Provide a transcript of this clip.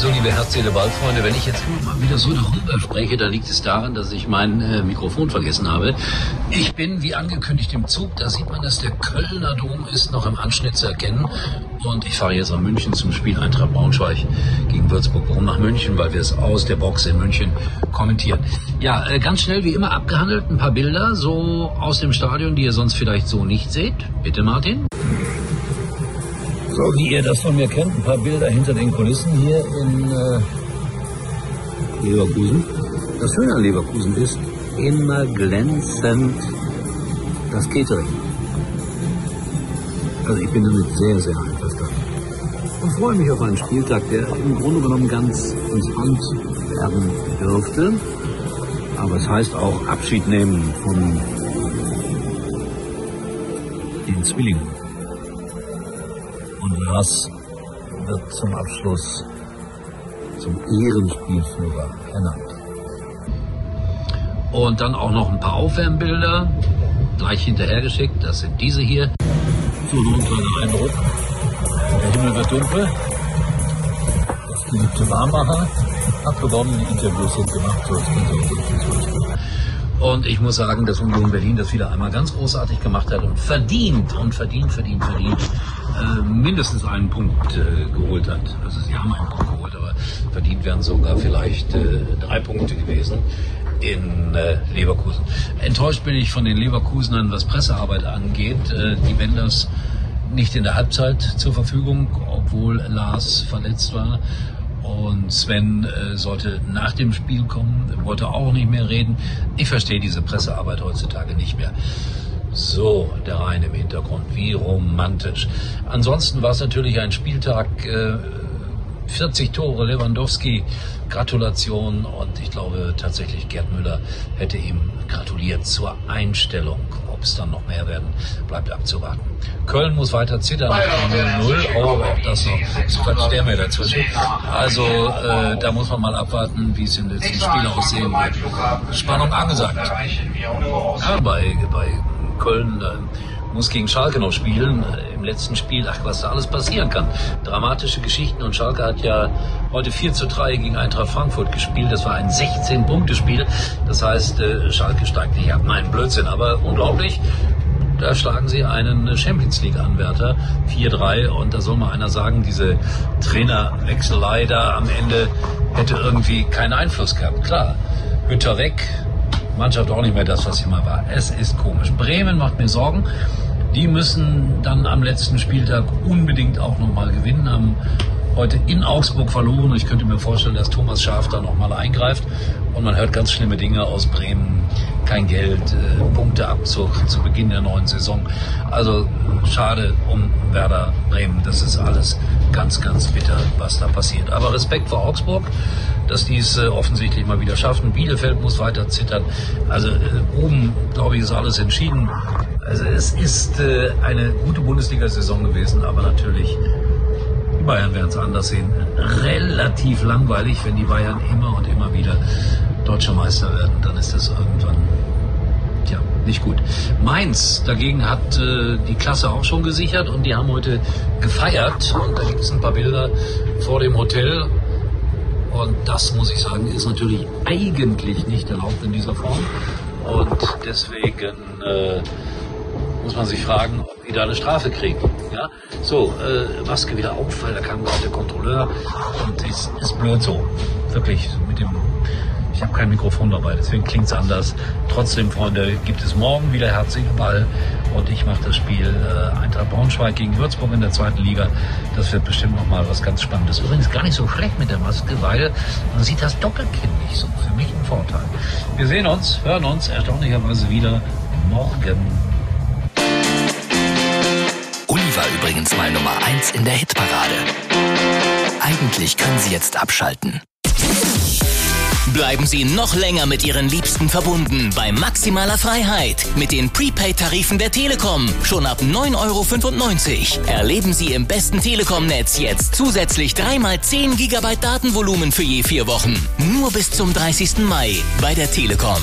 So, liebe Herz-Seele-Ball-Freunde, wenn ich jetzt mal wieder so darüber spreche, dann liegt es daran, dass ich mein äh, Mikrofon vergessen habe. Ich bin, wie angekündigt, im Zug. Da sieht man, dass der Kölner Dom ist noch im Anschnitt zu erkennen. Und ich fahre jetzt nach München zum Spiel Eintracht Braunschweig gegen Würzburg. Warum nach München? Weil wir es aus der Box in München kommentieren. Ja, äh, ganz schnell wie immer abgehandelt. Ein paar Bilder so aus dem Stadion, die ihr sonst vielleicht so nicht seht. Bitte, Martin. So wie ihr das von mir kennt, ein paar Bilder hinter den Kulissen hier in äh, Leverkusen. Das Schöne an Leverkusen ist immer glänzend das Catering. Also ich bin damit sehr, sehr einverstanden. Und freue mich auf einen Spieltag, der im Grunde genommen ganz entspannt werden dürfte. Aber es heißt auch Abschied nehmen von den Zwillingen. Und Lars wird zum Abschluss zum Ehrenspielführer ernannt. Und dann auch noch ein paar Aufwärmbilder, gleich hinterhergeschickt. Das sind diese hier. So nur ein kleiner Eindruck. Der Himmel wird dunkel. Das geliebte Warmmacher hat begonnen, die Interviews sind gemacht. So, und ich muss sagen, dass Union Berlin das wieder einmal ganz großartig gemacht hat und verdient und verdient, verdient, verdient äh, mindestens einen Punkt äh, geholt hat. Also sie haben einen Punkt geholt, aber verdient wären sogar vielleicht äh, drei Punkte gewesen in äh, Leverkusen. Enttäuscht bin ich von den Leverkusenern, was Pressearbeit angeht. Äh, die Wenders nicht in der Halbzeit zur Verfügung, obwohl Lars verletzt war. Und Sven äh, sollte nach dem Spiel kommen, wollte auch nicht mehr reden. Ich verstehe diese Pressearbeit heutzutage nicht mehr. So, der Rhein im Hintergrund, wie romantisch. Ansonsten war es natürlich ein Spieltag, äh, 40 Tore, Lewandowski, Gratulation und ich glaube tatsächlich Gerd Müller hätte ihm gratuliert zur Einstellung. Ob es dann noch mehr werden, bleibt abzuwarten. Köln muss weiter zittern, 0-0, oh, auch das noch, es quatscht der mir dazwischen. Also äh, da muss man mal abwarten, wie es den letzten Spielen aussehen wird. Spannung angesagt. Ja, bei, bei Köln äh, muss gegen Schalke noch spielen. Äh, Im letzten Spiel, ach, was da alles passieren kann. Dramatische Geschichten und Schalke hat ja heute 4 zu 3 gegen Eintracht Frankfurt gespielt. Das war ein 16-Punkte-Spiel. Das heißt, äh, Schalke steigt nicht ab. Nein, Blödsinn, aber unglaublich. Da schlagen sie einen Champions League-Anwärter 4-3 und da soll mal einer sagen, diese Trainerwechselei da am Ende hätte irgendwie keinen Einfluss gehabt. Klar, Hütter weg, Mannschaft auch nicht mehr das, was sie mal war. Es ist komisch. Bremen macht mir Sorgen. Die müssen dann am letzten Spieltag unbedingt auch nochmal gewinnen. Haben heute in Augsburg verloren. Ich könnte mir vorstellen, dass Thomas Schaaf da nochmal eingreift. Und man hört ganz schlimme Dinge aus Bremen. Kein Geld, äh, Punkteabzug zu Beginn der neuen Saison. Also schade um Werder Bremen. Das ist alles ganz, ganz bitter, was da passiert. Aber Respekt vor Augsburg dass die es äh, offensichtlich mal wieder schaffen. Bielefeld muss weiter zittern. Also äh, oben, glaube ich, ist alles entschieden. Also es ist äh, eine gute Bundesliga-Saison gewesen, aber natürlich, die Bayern werden es anders sehen. Relativ langweilig, wenn die Bayern immer und immer wieder deutscher Meister werden, dann ist das irgendwann Tja, nicht gut. Mainz dagegen hat äh, die Klasse auch schon gesichert und die haben heute gefeiert. Und da gibt es ein paar Bilder vor dem Hotel. Und das, muss ich sagen, ist natürlich eigentlich nicht erlaubt in dieser Form. Und deswegen äh, muss man sich fragen, ob die da eine Strafe kriegen. Ja? So, äh, Maske wieder auf, weil da kam gerade der Kontrolleur und ist, ist blöd so. Wirklich, mit dem ich habe kein Mikrofon dabei, deswegen klingt es anders. Trotzdem, Freunde, gibt es morgen wieder Herz-Ball und ich mache das Spiel äh, Eintracht Braunschweig gegen Würzburg in der zweiten Liga. Das wird bestimmt nochmal was ganz Spannendes. Übrigens gar nicht so schlecht mit der Maske, weil man sieht das Doppelkinn nicht so. Für mich ein Vorteil. Wir sehen uns, hören uns erstaunlicherweise wieder morgen. Uli war übrigens mal Nummer 1 in der Hitparade. Eigentlich können Sie jetzt abschalten. Bleiben Sie noch länger mit Ihren Liebsten verbunden bei maximaler Freiheit mit den Prepaid-Tarifen der Telekom. Schon ab 9,95 Euro. Erleben Sie im besten Telekom-Netz jetzt zusätzlich 3 mal 10 GB Datenvolumen für je vier Wochen. Nur bis zum 30. Mai bei der Telekom.